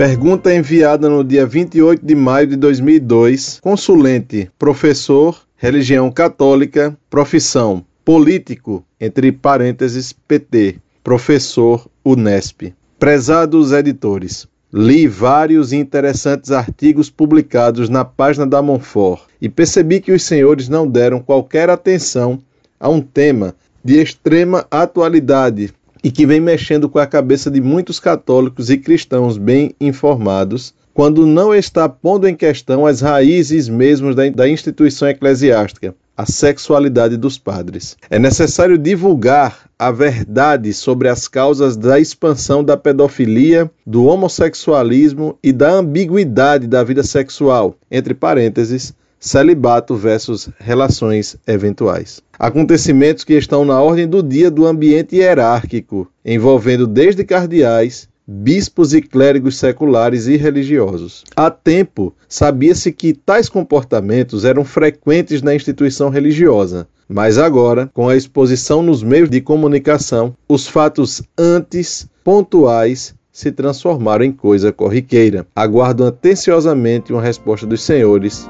Pergunta enviada no dia 28 de maio de 2002. Consulente, professor, religião católica, profissão, político, entre parênteses, PT, professor, Unesp. Prezados editores, li vários interessantes artigos publicados na página da Monfort e percebi que os senhores não deram qualquer atenção a um tema de extrema atualidade e que vem mexendo com a cabeça de muitos católicos e cristãos bem informados, quando não está pondo em questão as raízes mesmo da, da instituição eclesiástica, a sexualidade dos padres. É necessário divulgar a verdade sobre as causas da expansão da pedofilia, do homossexualismo e da ambiguidade da vida sexual, entre parênteses, celibato versus relações eventuais. Acontecimentos que estão na ordem do dia do ambiente hierárquico, envolvendo desde cardeais, bispos e clérigos seculares e religiosos. Há tempo, sabia-se que tais comportamentos eram frequentes na instituição religiosa, mas agora, com a exposição nos meios de comunicação, os fatos antes pontuais se transformaram em coisa corriqueira. Aguardo atenciosamente uma resposta dos senhores.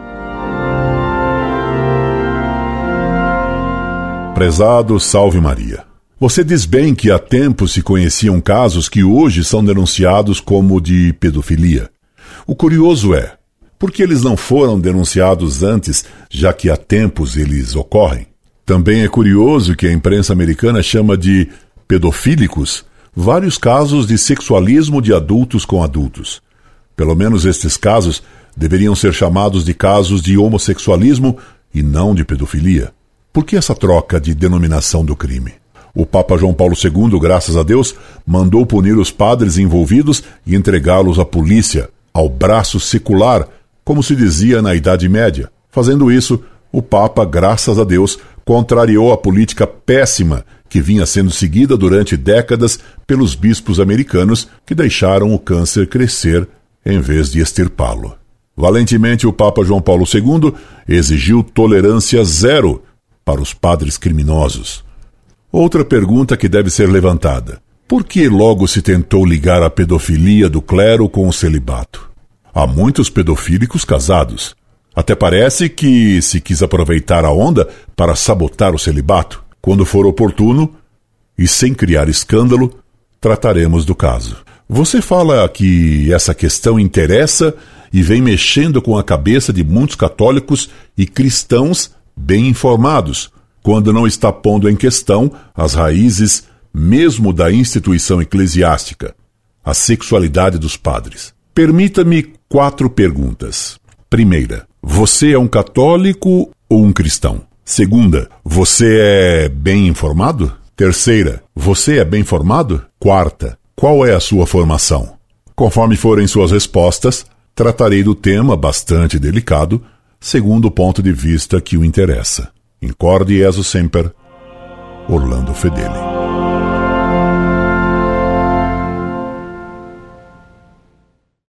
Prezado Salve Maria. Você diz bem que há tempo se conheciam casos que hoje são denunciados como de pedofilia. O curioso é, por que eles não foram denunciados antes, já que há tempos eles ocorrem? Também é curioso que a imprensa americana chama de pedofílicos vários casos de sexualismo de adultos com adultos. Pelo menos estes casos deveriam ser chamados de casos de homossexualismo e não de pedofilia. Por que essa troca de denominação do crime? O Papa João Paulo II, graças a Deus, mandou punir os padres envolvidos e entregá-los à polícia, ao braço secular, como se dizia na Idade Média. Fazendo isso, o Papa, graças a Deus, contrariou a política péssima que vinha sendo seguida durante décadas pelos bispos americanos que deixaram o câncer crescer em vez de extirpá-lo. Valentemente, o Papa João Paulo II exigiu tolerância zero para os padres criminosos. Outra pergunta que deve ser levantada: por que logo se tentou ligar a pedofilia do clero com o celibato? Há muitos pedofílicos casados. Até parece que se quis aproveitar a onda para sabotar o celibato. Quando for oportuno, e sem criar escândalo, trataremos do caso. Você fala que essa questão interessa e vem mexendo com a cabeça de muitos católicos e cristãos bem informados, quando não está pondo em questão as raízes mesmo da instituição eclesiástica, a sexualidade dos padres. Permita-me quatro perguntas. Primeira, você é um católico ou um cristão? Segunda, você é bem informado? Terceira, você é bem formado? Quarta, qual é a sua formação? Conforme forem suas respostas, tratarei do tema bastante delicado, segundo o ponto de vista que o interessa. Incorde Jesus Semper, Orlando Fedeli.